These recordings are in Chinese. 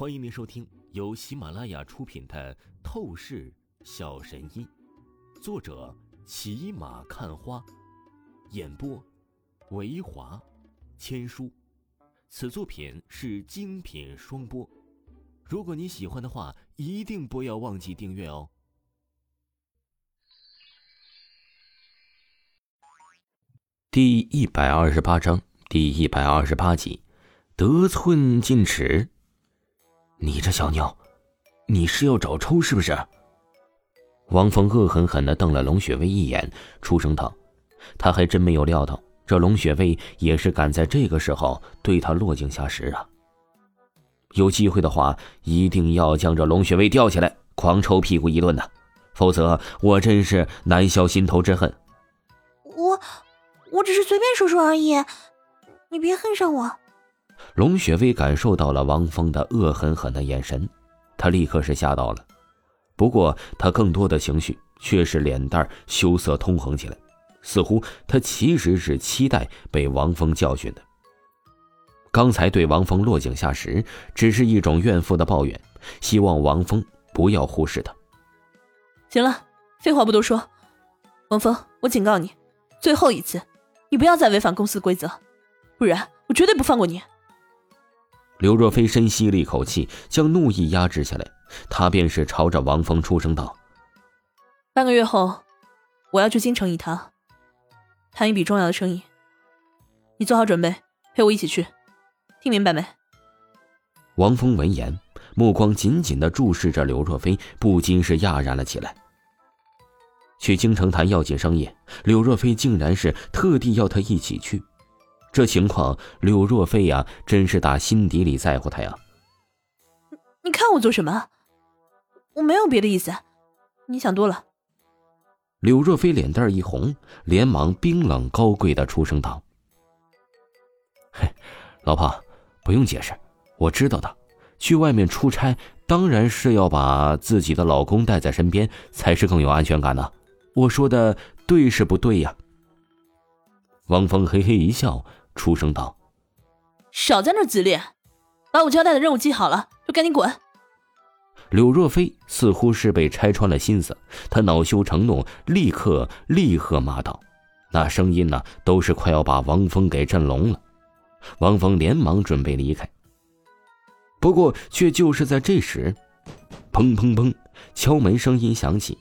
欢迎您收听由喜马拉雅出品的《透视小神医》，作者骑马看花，演播维华千书。此作品是精品双播。如果你喜欢的话，一定不要忘记订阅哦。第一百二十八章第一百二十八集，得寸进尺。你这小妞，你是要找抽是不是？王峰恶狠狠的瞪了龙雪薇一眼，出声道：“他还真没有料到，这龙雪薇也是敢在这个时候对他落井下石啊！有机会的话，一定要将这龙雪薇吊起来，狂抽屁股一顿呐！否则我真是难消心头之恨。”我。我只是随便说说而已，你别恨上我。龙雪薇感受到了王峰的恶狠狠的眼神，她立刻是吓到了。不过，她更多的情绪却是脸蛋羞涩通红起来，似乎她其实是期待被王峰教训的。刚才对王峰落井下石，只是一种怨妇的抱怨，希望王峰不要忽视她。行了，废话不多说，王峰，我警告你，最后一次。你不要再违反公司规则，不然我绝对不放过你。刘若飞深吸了一口气，将怒意压制下来，他便是朝着王峰出声道：“半个月后，我要去京城一趟，谈一笔重要的生意。你做好准备，陪我一起去，听明白没？”王峰闻言，目光紧紧的注视着刘若飞，不禁是讶然了起来。去京城谈要紧生意，柳若飞竟然是特地要他一起去，这情况，柳若飞呀，真是打心底里在乎他呀。你看我做什么？我没有别的意思，你想多了。柳若飞脸蛋一红，连忙冰冷高贵的出声道：“嘿，老婆，不用解释，我知道的。去外面出差，当然是要把自己的老公带在身边，才是更有安全感的。”我说的对是不对呀？王峰嘿嘿一笑，出声道：“少在那自恋，把我交代的任务记好了，就赶紧滚。”柳若飞似乎是被拆穿了心思，他恼羞成怒，立刻厉喝骂道：“那声音呢，都是快要把王峰给震聋了。”王峰连忙准备离开，不过却就是在这时，砰砰砰，敲门声音响起。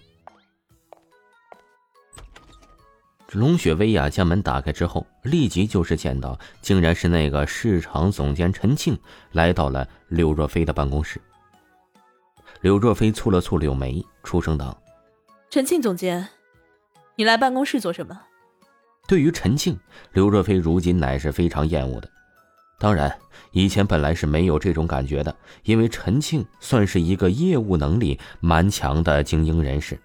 龙雪薇呀，将门打开之后，立即就是见到，竟然是那个市场总监陈庆来到了柳若飞的办公室。柳若飞蹙了蹙柳眉，出声道：“陈庆总监，你来办公室做什么？”对于陈庆，柳若飞如今乃是非常厌恶的。当然，以前本来是没有这种感觉的，因为陈庆算是一个业务能力蛮强的精英人士。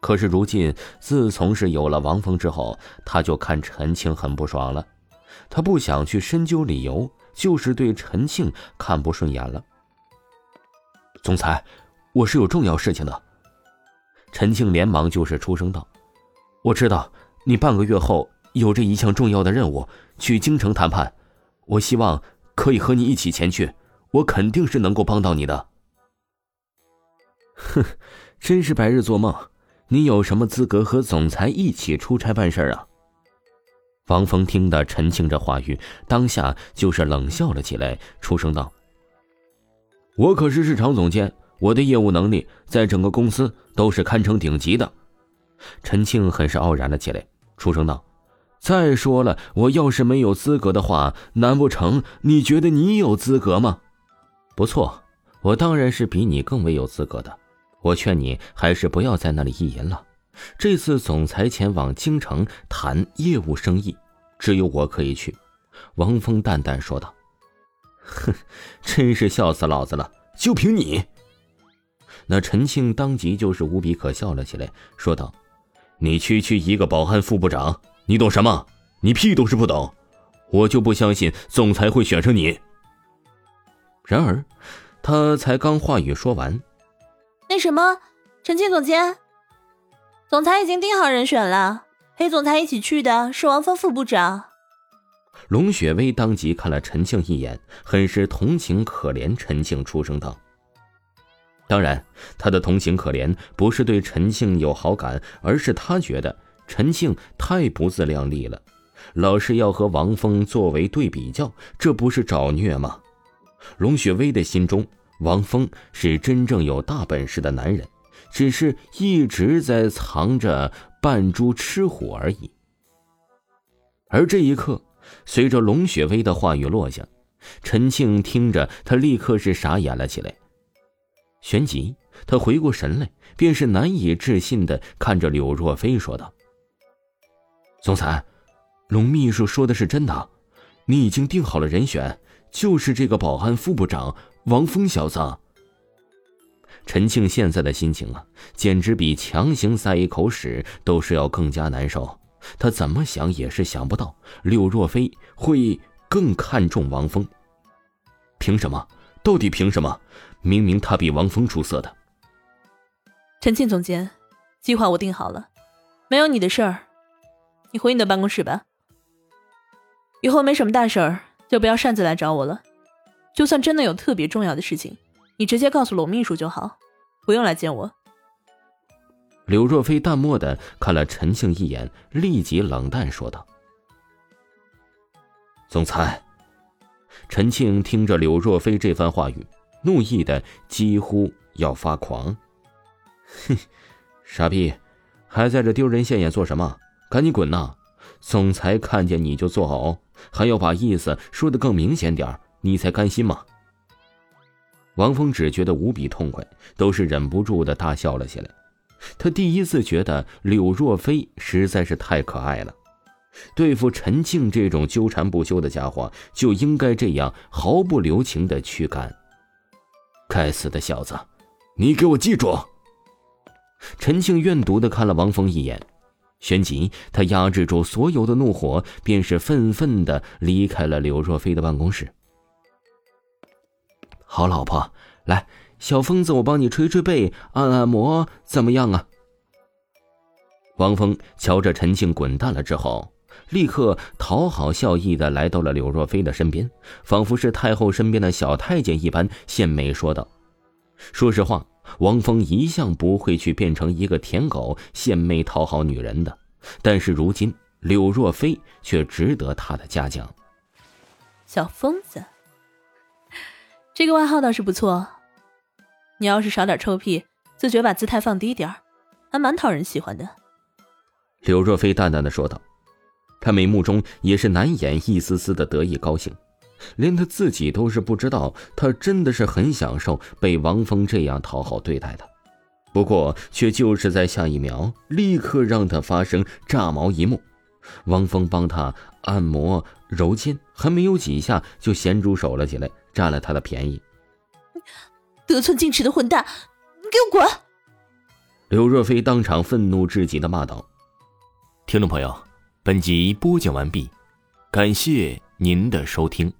可是如今，自从是有了王峰之后，他就看陈庆很不爽了。他不想去深究理由，就是对陈庆看不顺眼了。总裁，我是有重要事情的。陈庆连忙就是出声道：“我知道你半个月后有这一项重要的任务，去京城谈判。我希望可以和你一起前去，我肯定是能够帮到你的。”哼，真是白日做梦。你有什么资格和总裁一起出差办事啊？王峰听得陈庆这话语，当下就是冷笑了起来，出声道：“我可是市场总监，我的业务能力在整个公司都是堪称顶级的。”陈庆很是傲然了起来，出声道：“再说了，我要是没有资格的话，难不成你觉得你有资格吗？不错，我当然是比你更为有资格的。”我劝你还是不要在那里意淫了。这次总裁前往京城谈业务生意，只有我可以去。”王峰淡淡说道。“哼，真是笑死老子了！就凭你？”那陈庆当即就是无比可笑了起来，说道：“你区区一个保安副部长，你懂什么？你屁都是不懂！我就不相信总裁会选上你。”然而，他才刚话语说完。那什么，陈庆总监，总裁已经定好人选了，陪总裁一起去的是王峰副部长。龙雪薇当即看了陈庆一眼，很是同情可怜陈庆，出声道：“当然，他的同情可怜不是对陈庆有好感，而是他觉得陈庆太不自量力了，老是要和王峰作为对比较，这不是找虐吗？”龙雪薇的心中，王峰是真正有大本事的男人，只是一直在藏着扮猪吃虎而已。而这一刻。随着龙雪薇的话语落下，陈庆听着，他立刻是傻眼了起来。旋即，他回过神来，便是难以置信的看着柳若飞说道：“总裁，龙秘书说的是真的，你已经定好了人选，就是这个保安副部长王峰小子。”陈庆现在的心情啊，简直比强行塞一口屎都是要更加难受。他怎么想也是想不到，柳若飞会更看重王峰。凭什么？到底凭什么？明明他比王峰出色的。陈庆总监，计划我定好了，没有你的事儿，你回你的办公室吧。以后没什么大事儿，就不要擅自来找我了。就算真的有特别重要的事情，你直接告诉龙秘书就好，不用来见我。柳若飞淡漠的看了陈庆一眼，立即冷淡说道：“总裁。”陈庆听着柳若飞这番话语，怒意的几乎要发狂。哼，傻逼，还在这丢人现眼做什么？赶紧滚呐！总裁看见你就作呕，还要把意思说的更明显点儿你才甘心吗？王峰只觉得无比痛快，都是忍不住的大笑了起来。他第一次觉得柳若飞实在是太可爱了，对付陈庆这种纠缠不休的家伙，就应该这样毫不留情的驱赶。该死的小子，你给我记住！陈庆怨毒的看了王峰一眼，旋即他压制住所有的怒火，便是愤愤的离开了柳若飞的办公室。好老婆，来。小疯子，我帮你捶捶背、按按摩，怎么样啊？王峰瞧着陈庆滚蛋了之后，立刻讨好笑意的来到了柳若飞的身边，仿佛是太后身边的小太监一般，献媚说道：“说实话，王峰一向不会去变成一个舔狗，献媚讨好女人的，但是如今柳若飞却值得他的嘉奖。”小疯子，这个外号倒是不错。你要是少点臭屁，自觉把姿态放低点还蛮讨人喜欢的。”柳若飞淡淡的说道，他眉目中也是难掩一丝丝的得意高兴，连他自己都是不知道，他真的是很享受被王峰这样讨好对待的。不过，却就是在下一秒，立刻让他发生炸毛一幕：王峰帮他按摩揉肩，还没有几下就咸猪手了起来，占了他的便宜。得寸进尺的混蛋，你给我滚！刘若飞当场愤怒至极的骂道：“听众朋友，本集播讲完毕，感谢您的收听。”